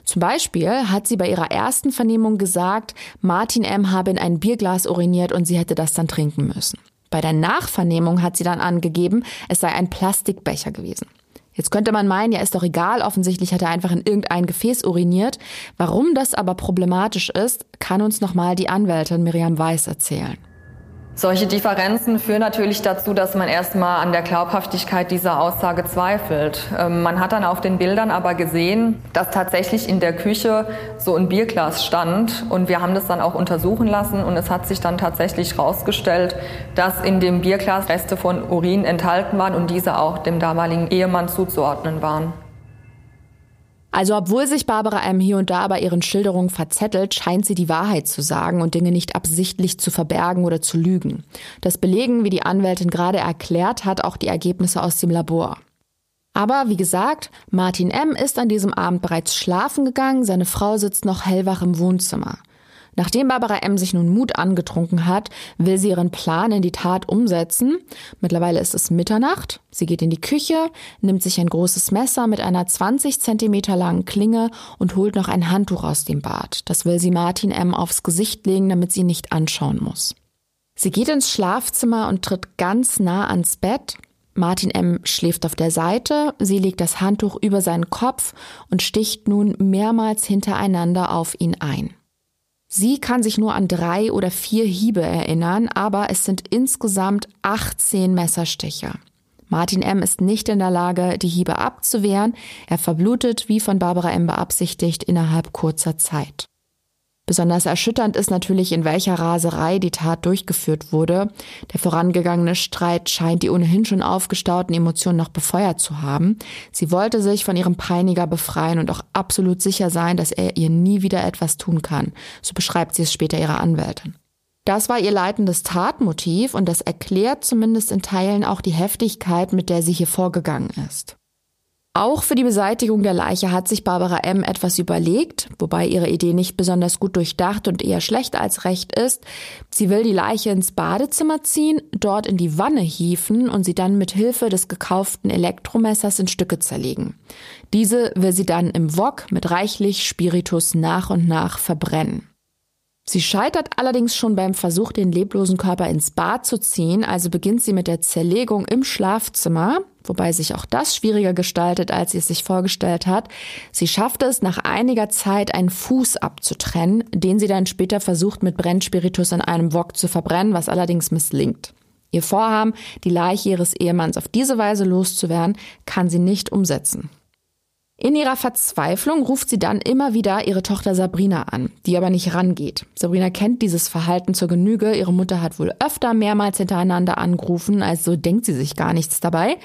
S2: Zum Beispiel hat sie bei ihrer ersten Vernehmung gesagt, Martin M. habe in ein Bierglas uriniert und sie hätte das dann trinken müssen. Bei der Nachvernehmung hat sie dann angegeben, es sei ein Plastikbecher gewesen. Jetzt könnte man meinen, ja, ist doch egal, offensichtlich hat er einfach in irgendein Gefäß uriniert. Warum das aber problematisch ist, kann uns nochmal die Anwältin Miriam Weiß erzählen.
S3: Solche Differenzen führen natürlich dazu, dass man erstmal an der Glaubhaftigkeit dieser Aussage zweifelt. Ähm, man hat dann auf den Bildern aber gesehen, dass tatsächlich in der Küche so ein Bierglas stand und wir haben das dann auch untersuchen lassen und es hat sich dann tatsächlich herausgestellt, dass in dem Bierglas Reste von Urin enthalten waren und diese auch dem damaligen Ehemann zuzuordnen waren.
S2: Also obwohl sich Barbara M. hier und da bei ihren Schilderungen verzettelt, scheint sie die Wahrheit zu sagen und Dinge nicht absichtlich zu verbergen oder zu lügen. Das belegen, wie die Anwältin gerade erklärt hat, auch die Ergebnisse aus dem Labor. Aber wie gesagt, Martin M. ist an diesem Abend bereits schlafen gegangen, seine Frau sitzt noch hellwach im Wohnzimmer. Nachdem Barbara M. sich nun Mut angetrunken hat, will sie ihren Plan in die Tat umsetzen. Mittlerweile ist es Mitternacht. Sie geht in die Küche, nimmt sich ein großes Messer mit einer 20 Zentimeter langen Klinge und holt noch ein Handtuch aus dem Bad. Das will sie Martin M. aufs Gesicht legen, damit sie ihn nicht anschauen muss. Sie geht ins Schlafzimmer und tritt ganz nah ans Bett. Martin M. schläft auf der Seite, sie legt das Handtuch über seinen Kopf und sticht nun mehrmals hintereinander auf ihn ein. Sie kann sich nur an drei oder vier Hiebe erinnern, aber es sind insgesamt 18 Messerstiche. Martin M. ist nicht in der Lage, die Hiebe abzuwehren. Er verblutet, wie von Barbara M. beabsichtigt, innerhalb kurzer Zeit. Besonders erschütternd ist natürlich, in welcher Raserei die Tat durchgeführt wurde. Der vorangegangene Streit scheint die ohnehin schon aufgestauten Emotionen noch befeuert zu haben. Sie wollte sich von ihrem Peiniger befreien und auch absolut sicher sein, dass er ihr nie wieder etwas tun kann. So beschreibt sie es später ihrer Anwältin. Das war ihr leitendes Tatmotiv und das erklärt zumindest in Teilen auch die Heftigkeit, mit der sie hier vorgegangen ist. Auch für die Beseitigung der Leiche hat sich Barbara M. etwas überlegt, wobei ihre Idee nicht besonders gut durchdacht und eher schlecht als recht ist. Sie will die Leiche ins Badezimmer ziehen, dort in die Wanne hieven und sie dann mit Hilfe des gekauften Elektromessers in Stücke zerlegen. Diese will sie dann im Wok mit reichlich Spiritus nach und nach verbrennen. Sie scheitert allerdings schon beim Versuch, den leblosen Körper ins Bad zu ziehen, also beginnt sie mit der Zerlegung im Schlafzimmer, wobei sich auch das schwieriger gestaltet, als sie es sich vorgestellt hat. Sie schafft es, nach einiger Zeit einen Fuß abzutrennen, den sie dann später versucht, mit Brennspiritus in einem Wok zu verbrennen, was allerdings misslingt. Ihr Vorhaben, die Leiche ihres Ehemanns auf diese Weise loszuwerden, kann sie nicht umsetzen. In ihrer Verzweiflung ruft sie dann immer wieder ihre Tochter Sabrina an, die aber nicht rangeht. Sabrina kennt dieses Verhalten zur Genüge. Ihre Mutter hat wohl öfter mehrmals hintereinander angerufen, also denkt sie sich gar nichts dabei.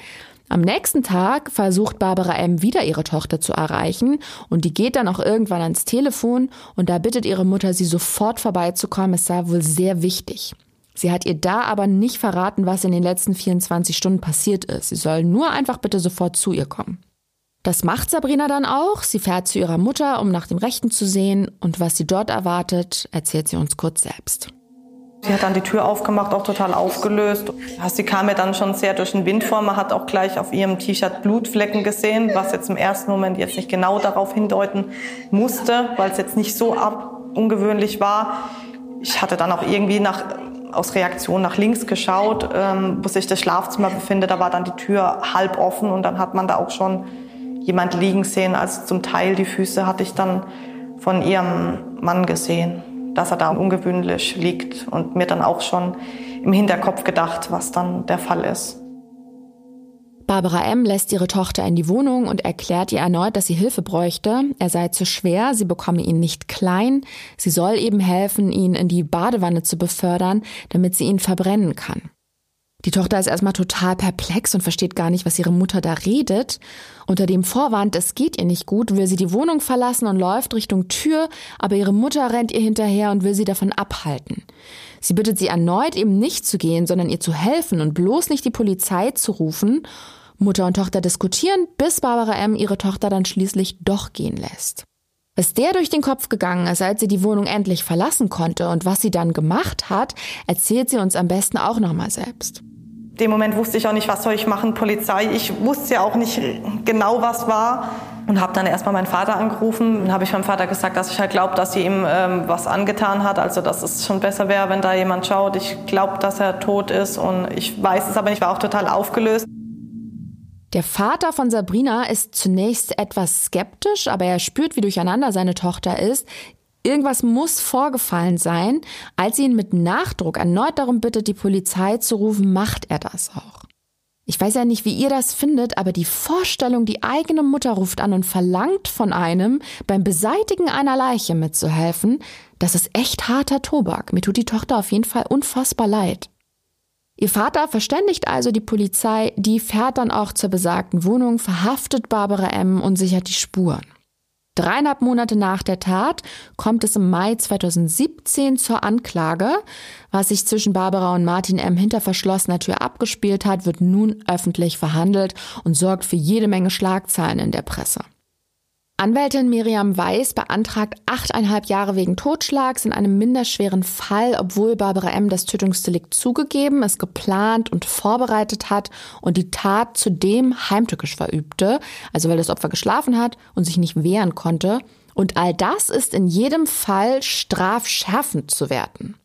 S2: Am nächsten Tag versucht Barbara M. wieder ihre Tochter zu erreichen und die geht dann auch irgendwann ans Telefon und da bittet ihre Mutter, sie sofort vorbeizukommen. Es sei wohl sehr wichtig. Sie hat ihr da aber nicht verraten, was in den letzten 24 Stunden passiert ist. Sie soll nur einfach bitte sofort zu ihr kommen. Das macht Sabrina dann auch. Sie fährt zu ihrer Mutter, um nach dem Rechten zu sehen. Und was sie dort erwartet, erzählt sie uns kurz selbst.
S3: Sie hat dann die Tür aufgemacht, auch total aufgelöst. Sie kam mir dann schon sehr durch den Wind vor. Man hat auch gleich auf ihrem T-Shirt Blutflecken gesehen, was jetzt im ersten Moment jetzt nicht genau darauf hindeuten musste, weil es jetzt nicht so ungewöhnlich war. Ich hatte dann auch irgendwie nach, aus Reaktion nach links geschaut, ähm, wo sich das Schlafzimmer befindet. Da war dann die Tür halb offen und dann hat man da auch schon jemand liegen sehen. Also zum Teil die Füße hatte ich dann von ihrem Mann gesehen, dass er da ungewöhnlich liegt und mir dann auch schon im Hinterkopf gedacht, was dann der Fall ist.
S2: Barbara M. lässt ihre Tochter in die Wohnung und erklärt ihr erneut, dass sie Hilfe bräuchte. Er sei zu schwer, sie bekomme ihn nicht klein. Sie soll eben helfen, ihn in die Badewanne zu befördern, damit sie ihn verbrennen kann. Die Tochter ist erstmal total perplex und versteht gar nicht, was ihre Mutter da redet. Unter dem Vorwand, es geht ihr nicht gut, will sie die Wohnung verlassen und läuft Richtung Tür, aber ihre Mutter rennt ihr hinterher und will sie davon abhalten. Sie bittet sie erneut, eben nicht zu gehen, sondern ihr zu helfen und bloß nicht die Polizei zu rufen. Mutter und Tochter diskutieren, bis Barbara M. ihre Tochter dann schließlich doch gehen lässt. Was der durch den Kopf gegangen ist, als sie die Wohnung endlich verlassen konnte und was sie dann gemacht hat, erzählt sie uns am besten auch nochmal selbst
S3: dem Moment wusste ich auch nicht, was soll ich machen, Polizei. Ich wusste ja auch nicht genau, was war. Und habe dann erstmal meinen Vater angerufen. Dann habe ich meinem Vater gesagt, dass ich halt glaube, dass sie ihm ähm, was angetan hat. Also dass es schon besser wäre, wenn da jemand schaut. Ich glaube, dass er tot ist und ich weiß es aber nicht. Ich war auch total aufgelöst.
S2: Der Vater von Sabrina ist zunächst etwas skeptisch, aber er spürt, wie durcheinander seine Tochter ist. Irgendwas muss vorgefallen sein. Als sie ihn mit Nachdruck erneut darum bittet, die Polizei zu rufen, macht er das auch. Ich weiß ja nicht, wie ihr das findet, aber die Vorstellung, die eigene Mutter ruft an und verlangt von einem, beim Beseitigen einer Leiche mitzuhelfen, das ist echt harter Tobak. Mir tut die Tochter auf jeden Fall unfassbar leid. Ihr Vater verständigt also die Polizei, die fährt dann auch zur besagten Wohnung, verhaftet Barbara M. und sichert die Spuren. Dreieinhalb Monate nach der Tat kommt es im Mai 2017 zur Anklage. Was sich zwischen Barbara und Martin M. hinter verschlossener Tür abgespielt hat, wird nun öffentlich verhandelt und sorgt für jede Menge Schlagzeilen in der Presse. Anwältin Miriam Weiß beantragt achteinhalb Jahre wegen Totschlags in einem minderschweren Fall, obwohl Barbara M. das Tötungsdelikt zugegeben, es geplant und vorbereitet hat und die Tat zudem heimtückisch verübte, also weil das Opfer geschlafen hat und sich nicht wehren konnte. Und all das ist in jedem Fall strafschärfend zu werten.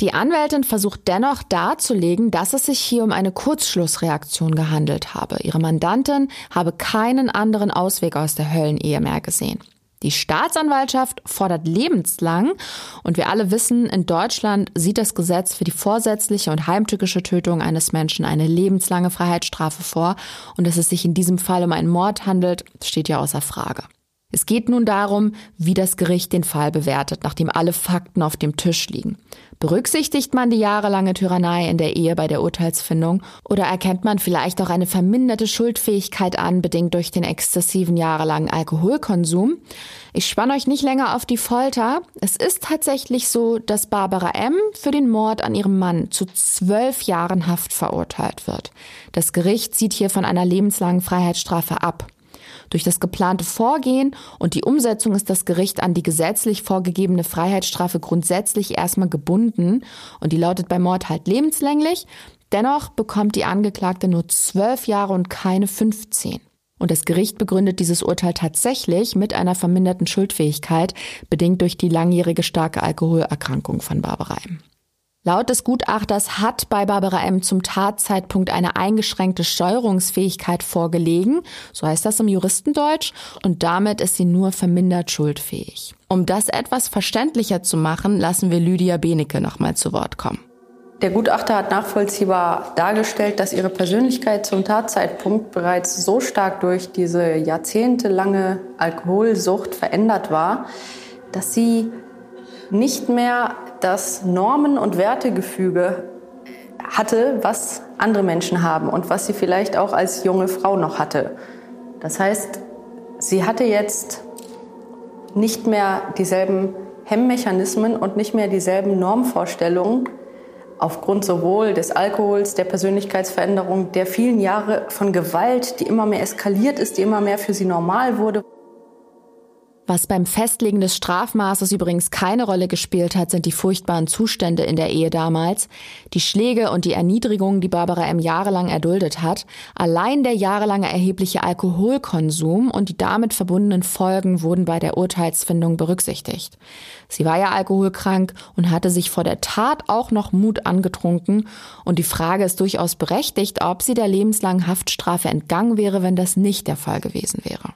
S2: Die Anwältin versucht dennoch darzulegen, dass es sich hier um eine Kurzschlussreaktion gehandelt habe. Ihre Mandantin habe keinen anderen Ausweg aus der Höllenehe mehr gesehen. Die Staatsanwaltschaft fordert lebenslang und wir alle wissen, in Deutschland sieht das Gesetz für die vorsätzliche und heimtückische Tötung eines Menschen eine lebenslange Freiheitsstrafe vor und dass es sich in diesem Fall um einen Mord handelt, steht ja außer Frage. Es geht nun darum, wie das Gericht den Fall bewertet, nachdem alle Fakten auf dem Tisch liegen. Berücksichtigt man die jahrelange Tyrannei in der Ehe bei der Urteilsfindung oder erkennt man vielleicht auch eine verminderte Schuldfähigkeit an, bedingt durch den exzessiven jahrelangen Alkoholkonsum? Ich spanne euch nicht länger auf die Folter. Es ist tatsächlich so, dass Barbara M. für den Mord an ihrem Mann zu zwölf Jahren Haft verurteilt wird. Das Gericht sieht hier von einer lebenslangen Freiheitsstrafe ab. Durch das geplante Vorgehen und die Umsetzung ist das Gericht an die gesetzlich vorgegebene Freiheitsstrafe grundsätzlich erstmal gebunden und die lautet bei Mord halt lebenslänglich. Dennoch bekommt die Angeklagte nur zwölf Jahre und keine 15. Und das Gericht begründet dieses Urteil tatsächlich mit einer verminderten Schuldfähigkeit, bedingt durch die langjährige starke Alkoholerkrankung von Barbara M. Laut des Gutachters hat bei Barbara M. zum Tatzeitpunkt eine eingeschränkte Steuerungsfähigkeit vorgelegen, so heißt das im Juristendeutsch, und damit ist sie nur vermindert schuldfähig. Um das etwas verständlicher zu machen, lassen wir Lydia Benecke nochmal zu Wort kommen.
S4: Der Gutachter hat nachvollziehbar dargestellt, dass ihre Persönlichkeit zum Tatzeitpunkt bereits so stark durch diese jahrzehntelange Alkoholsucht verändert war, dass sie nicht mehr das Normen- und Wertegefüge hatte, was andere Menschen haben und was sie vielleicht auch als junge Frau noch hatte. Das heißt, sie hatte jetzt nicht mehr dieselben Hemmmechanismen und nicht mehr dieselben Normvorstellungen aufgrund sowohl des Alkohols, der Persönlichkeitsveränderung, der vielen Jahre von Gewalt, die immer mehr eskaliert ist, die immer mehr für sie normal wurde.
S2: Was beim Festlegen des Strafmaßes übrigens keine Rolle gespielt hat, sind die furchtbaren Zustände in der Ehe damals, die Schläge und die Erniedrigungen, die Barbara M. jahrelang erduldet hat, allein der jahrelange erhebliche Alkoholkonsum und die damit verbundenen Folgen wurden bei der Urteilsfindung berücksichtigt. Sie war ja alkoholkrank und hatte sich vor der Tat auch noch Mut angetrunken und die Frage ist durchaus berechtigt, ob sie der lebenslangen Haftstrafe entgangen wäre, wenn das nicht der Fall gewesen wäre.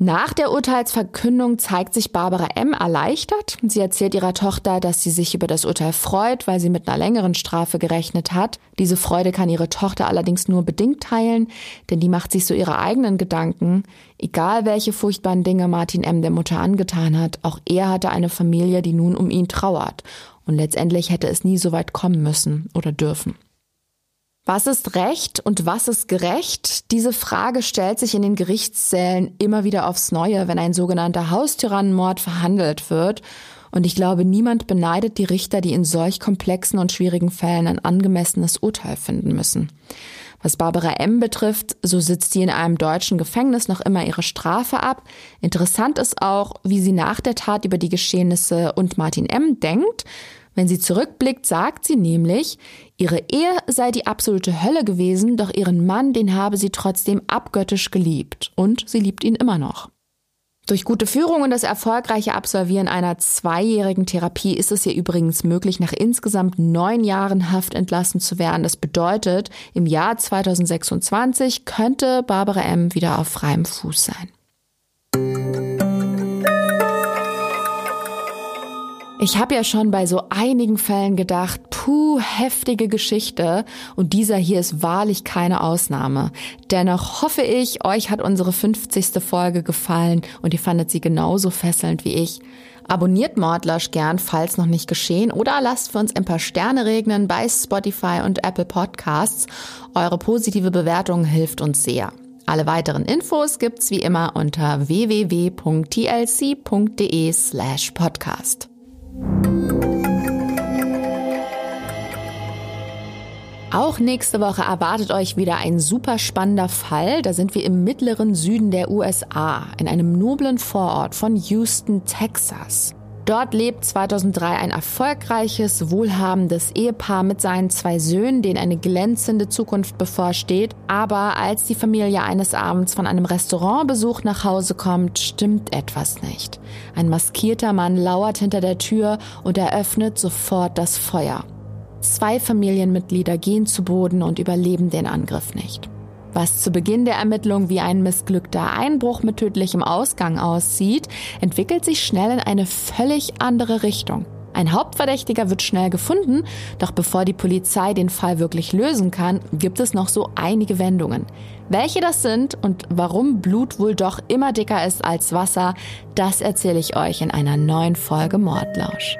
S2: Nach der Urteilsverkündung zeigt sich Barbara M. erleichtert. Sie erzählt ihrer Tochter, dass sie sich über das Urteil freut, weil sie mit einer längeren Strafe gerechnet hat. Diese Freude kann ihre Tochter allerdings nur bedingt teilen, denn die macht sich so ihre eigenen Gedanken. Egal welche furchtbaren Dinge Martin M. der Mutter angetan hat, auch er hatte eine Familie, die nun um ihn trauert. Und letztendlich hätte es nie so weit kommen müssen oder dürfen. Was ist Recht und was ist gerecht? Diese Frage stellt sich in den Gerichtssälen immer wieder aufs Neue, wenn ein sogenannter Haustyrannenmord verhandelt wird. Und ich glaube, niemand beneidet die Richter, die in solch komplexen und schwierigen Fällen ein angemessenes Urteil finden müssen. Was Barbara M. betrifft, so sitzt sie in einem deutschen Gefängnis noch immer ihre Strafe ab. Interessant ist auch, wie sie nach der Tat über die Geschehnisse und Martin M. denkt. Wenn sie zurückblickt, sagt sie nämlich, ihre Ehe sei die absolute Hölle gewesen, doch ihren Mann, den habe sie trotzdem abgöttisch geliebt. Und sie liebt ihn immer noch. Durch gute Führung und das erfolgreiche Absolvieren einer zweijährigen Therapie ist es ihr übrigens möglich, nach insgesamt neun Jahren Haft entlassen zu werden. Das bedeutet, im Jahr 2026 könnte Barbara M. wieder auf freiem Fuß sein. Ich habe ja schon bei so einigen Fällen gedacht, puh, heftige Geschichte und dieser hier ist wahrlich keine Ausnahme. Dennoch hoffe ich, euch hat unsere 50. Folge gefallen und ihr fandet sie genauso fesselnd wie ich. Abonniert Mordlasch gern, falls noch nicht geschehen, oder lasst für uns ein paar Sterne regnen bei Spotify und Apple Podcasts. Eure positive Bewertung hilft uns sehr. Alle weiteren Infos gibt's wie immer unter www.tlc.de slash podcast. Auch nächste Woche erwartet euch wieder ein super spannender Fall. Da sind wir im mittleren Süden der USA, in einem noblen Vorort von Houston, Texas. Dort lebt 2003 ein erfolgreiches, wohlhabendes Ehepaar mit seinen zwei Söhnen, denen eine glänzende Zukunft bevorsteht. Aber als die Familie eines Abends von einem Restaurantbesuch nach Hause kommt, stimmt etwas nicht. Ein maskierter Mann lauert hinter der Tür und eröffnet sofort das Feuer. Zwei Familienmitglieder gehen zu Boden und überleben den Angriff nicht. Was zu Beginn der Ermittlung wie ein missglückter Einbruch mit tödlichem Ausgang aussieht, entwickelt sich schnell in eine völlig andere Richtung. Ein Hauptverdächtiger wird schnell gefunden, doch bevor die Polizei den Fall wirklich lösen kann, gibt es noch so einige Wendungen. Welche das sind und warum Blut wohl doch immer dicker ist als Wasser, das erzähle ich euch in einer neuen Folge Mordlausch.